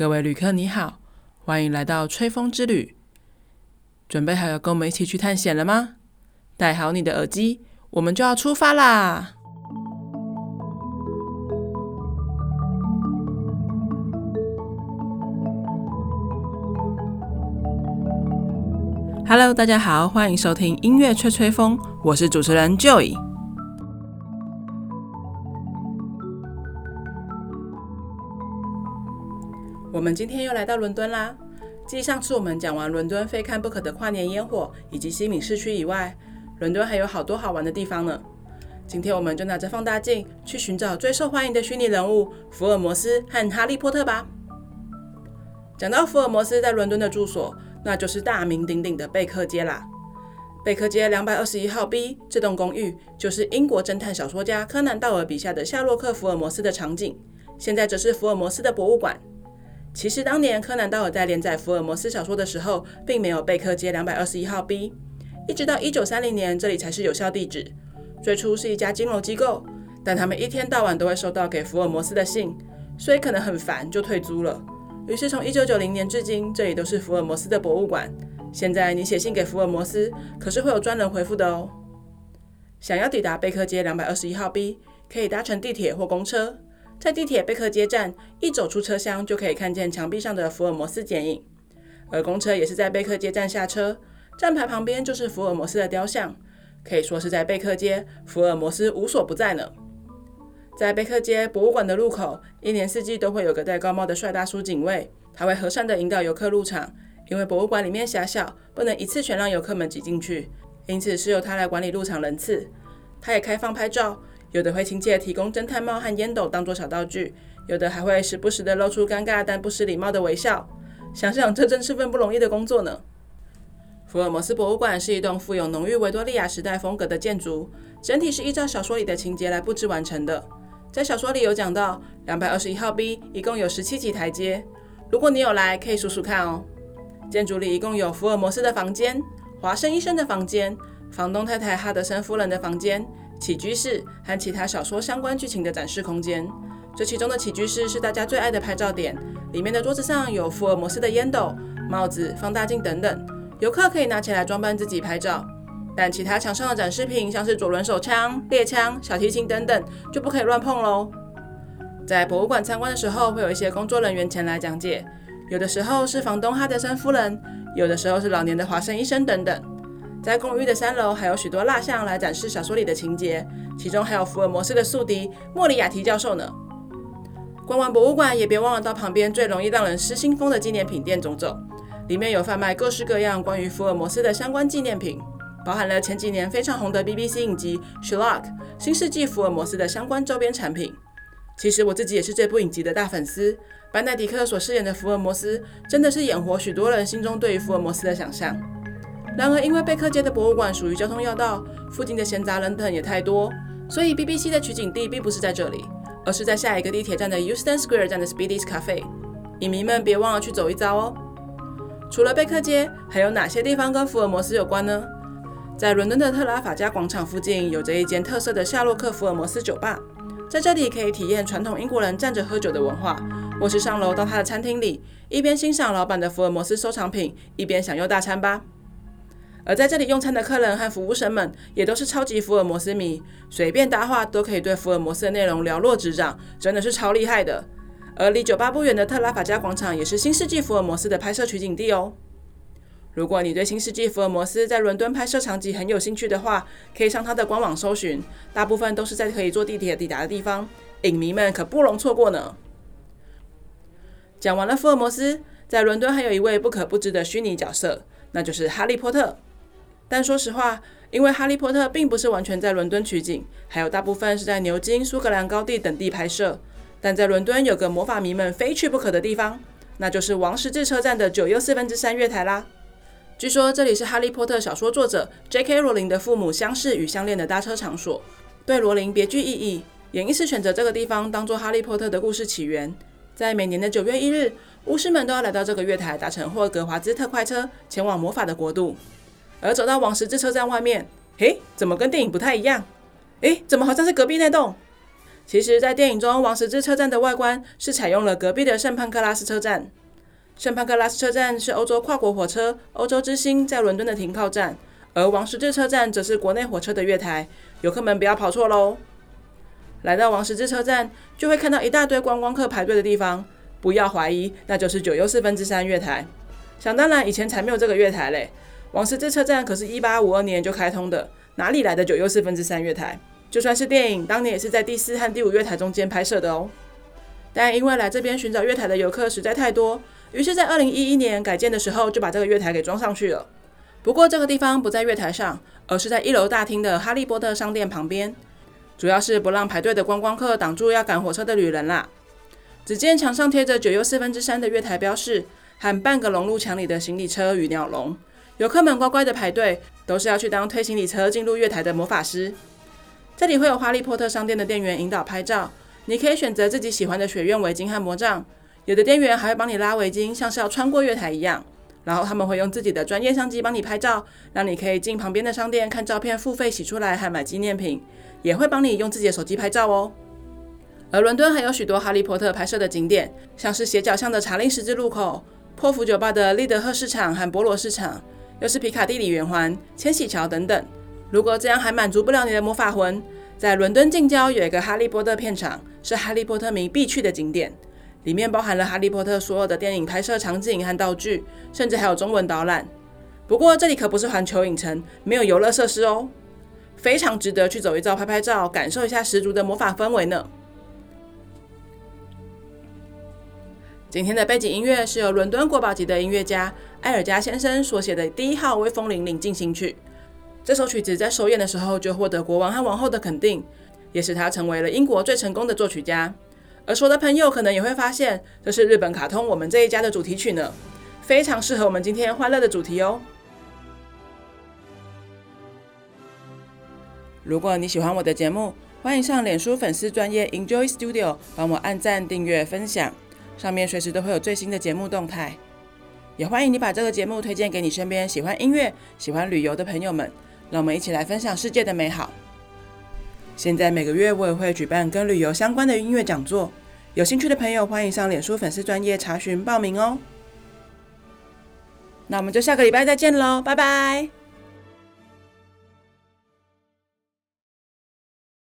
各位旅客你好，欢迎来到吹风之旅。准备好要跟我们一起去探险了吗？戴好你的耳机，我们就要出发啦！Hello，大家好，欢迎收听音乐吹吹风，我是主持人 Joy。我们今天又来到伦敦啦。继上次我们讲完伦敦非看不可的跨年烟火以及西敏市区以外，伦敦还有好多好玩的地方呢。今天我们就拿着放大镜去寻找最受欢迎的虚拟人物福尔摩斯和哈利波特吧。讲到福尔摩斯在伦敦的住所，那就是大名鼎鼎的贝克街啦。贝克街两百二十一号 B 这栋公寓，就是英国侦探小说家柯南道尔笔下的夏洛克·福尔摩斯的场景，现在则是福尔摩斯的博物馆。其实当年柯南道尔在连载福尔摩斯小说的时候，并没有贝克街两百二十一号 B，一直到一九三零年，这里才是有效地址。最初是一家金融机构，但他们一天到晚都会收到给福尔摩斯的信，所以可能很烦，就退租了。于是从一九九零年至今，这里都是福尔摩斯的博物馆。现在你写信给福尔摩斯，可是会有专人回复的哦。想要抵达贝克街两百二十一号 B，可以搭乘地铁或公车。在地铁贝克街站一走出车厢，就可以看见墙壁上的福尔摩斯剪影，而公车也是在贝克街站下车，站牌旁边就是福尔摩斯的雕像，可以说是在贝克街，福尔摩斯无所不在呢。在贝克街博物馆的入口，一年四季都会有个戴高帽的帅大叔警卫，他会和善地引导游客入场，因为博物馆里面狭小，不能一次全让游客们挤进去，因此是由他来管理入场人次。他也开放拍照。有的会亲切提供侦探帽和烟斗当做小道具，有的还会时不时的露出尴尬但不失礼貌的微笑。想想这真是份不容易的工作呢。福尔摩斯博物馆是一栋富有浓郁维多利亚时代风格的建筑，整体是依照小说里的情节来布置完成的。在小说里有讲到，两百二十一号 B 一共有十七级台阶，如果你有来，可以数数看哦。建筑里一共有福尔摩斯的房间、华生医生的房间、房东太太哈德森夫人的房间。起居室和其他小说相关剧情的展示空间，这其中的起居室是大家最爱的拍照点。里面的桌子上有福尔摩斯的烟斗、帽子、放大镜等等，游客可以拿起来装扮自己拍照。但其他墙上的展示品，像是左轮手枪、猎枪、小提琴等等，就不可以乱碰喽。在博物馆参观的时候，会有一些工作人员前来讲解，有的时候是房东哈德森夫人，有的时候是老年的华生医生等等。在公寓的三楼还有许多蜡像来展示小说里的情节，其中还有福尔摩斯的宿敌莫里亚蒂教授呢。逛完博物馆，也别忘了到旁边最容易让人失心疯的纪念品店走走，里面有贩卖各式各样关于福尔摩斯的相关纪念品，包含了前几年非常红的 BBC 影集《Sherlock》新世纪福尔摩斯的相关周边产品。其实我自己也是这部影集的大粉丝，班奈迪克所饰演的福尔摩斯真的是演活许多人心中对于福尔摩斯的想象。然而，因为贝克街的博物馆属于交通要道，附近的闲杂人等也太多，所以 BBC 的取景地并不是在这里，而是在下一个地铁站的 Euston Square 站的 Speedy's Cafe。影迷们别忘了去走一遭哦。除了贝克街，还有哪些地方跟福尔摩斯有关呢？在伦敦的特拉法加广场附近，有着一间特色的夏洛克·福尔摩斯酒吧，在这里可以体验传统英国人站着喝酒的文化，或是上楼到他的餐厅里，一边欣赏老板的福尔摩斯收藏品，一边享用大餐吧。而在这里用餐的客人和服务生们也都是超级福尔摩斯迷，随便搭话都可以对福尔摩斯的内容了若指掌，真的是超厉害的。而离酒吧不远的特拉法加广场也是新世纪福尔摩斯的拍摄取景地哦。如果你对新世纪福尔摩斯在伦敦拍摄场景很有兴趣的话，可以上他的官网搜寻，大部分都是在可以坐地铁抵达的地方，影迷们可不容错过呢。讲完了福尔摩斯，在伦敦还有一位不可不知的虚拟角色，那就是哈利波特。但说实话，因为《哈利波特》并不是完全在伦敦取景，还有大部分是在牛津、苏格兰高地等地拍摄。但在伦敦有个魔法迷们非去不可的地方，那就是王十字车站的九又四分之三月台啦。据说这里是《哈利波特》小说作者 J.K. 罗琳的父母相识与相恋的搭车场所，对罗琳别具意义，也因此选择这个地方当做《哈利波特》的故事起源。在每年的九月一日，巫师们都要来到这个月台，搭乘霍格华兹特快车前往魔法的国度。而走到王十字车站外面，嘿，怎么跟电影不太一样？诶，怎么好像是隔壁那栋？其实，在电影中，王十字车站的外观是采用了隔壁的圣潘克拉斯车站。圣潘克拉斯车站是欧洲跨国火车“欧洲之星”在伦敦的停靠站，而王十字车站则是国内火车的月台。游客们不要跑错喽！来到王十字车站，就会看到一大堆观光客排队的地方。不要怀疑，那就是九又四分之三月台。想当然，以前才没有这个月台嘞。王十字车站可是一八五二年就开通的，哪里来的九又四分之三月台？就算是电影，当年也是在第四和第五月台中间拍摄的哦。但因为来这边寻找月台的游客实在太多，于是，在二零一一年改建的时候，就把这个月台给装上去了。不过，这个地方不在月台上，而是在一楼大厅的哈利波特商店旁边，主要是不让排队的观光客挡住要赶火车的旅人啦。只见墙上贴着九又四分之三的月台标示，和半个融入墙里的行李车与鸟笼。游客们乖乖的排队，都是要去当推行李车进入月台的魔法师。这里会有哈利波特商店的店员引导拍照，你可以选择自己喜欢的学院围巾和魔杖。有的店员还会帮你拉围巾，像是要穿过月台一样。然后他们会用自己的专业相机帮你拍照，让你可以进旁边的商店看照片，付费洗出来还买纪念品。也会帮你用自己的手机拍照哦。而伦敦还有许多哈利波特拍摄的景点，像是斜角巷的查令十字路口、破釜酒吧的利德赫市场和博罗市场。又是皮卡蒂里圆环、千禧桥等等。如果这样还满足不了你的魔法魂，在伦敦近郊有一个哈利波特片场，是哈利波特迷必去的景点。里面包含了哈利波特所有的电影拍摄场景和道具，甚至还有中文导览。不过这里可不是环球影城，没有游乐设施哦。非常值得去走一遭、拍拍照，感受一下十足的魔法氛围呢。今天的背景音乐是由伦敦国宝级的音乐家埃尔加先生所写的《第一号威风凛凛进行曲》。这首曲子在首演的时候就获得国王和王后的肯定，也使他成为了英国最成功的作曲家。而熟的朋友可能也会发现，这是日本卡通《我们这一家》的主题曲呢，非常适合我们今天欢乐的主题哦。如果你喜欢我的节目，欢迎上脸书粉丝专业 Enjoy Studio 帮我按赞、订阅、分享。上面随时都会有最新的节目动态，也欢迎你把这个节目推荐给你身边喜欢音乐、喜欢旅游的朋友们，让我们一起来分享世界的美好。现在每个月我也会举办跟旅游相关的音乐讲座，有兴趣的朋友欢迎上脸书粉丝专页查询报名哦。那我们就下个礼拜再见喽，拜拜。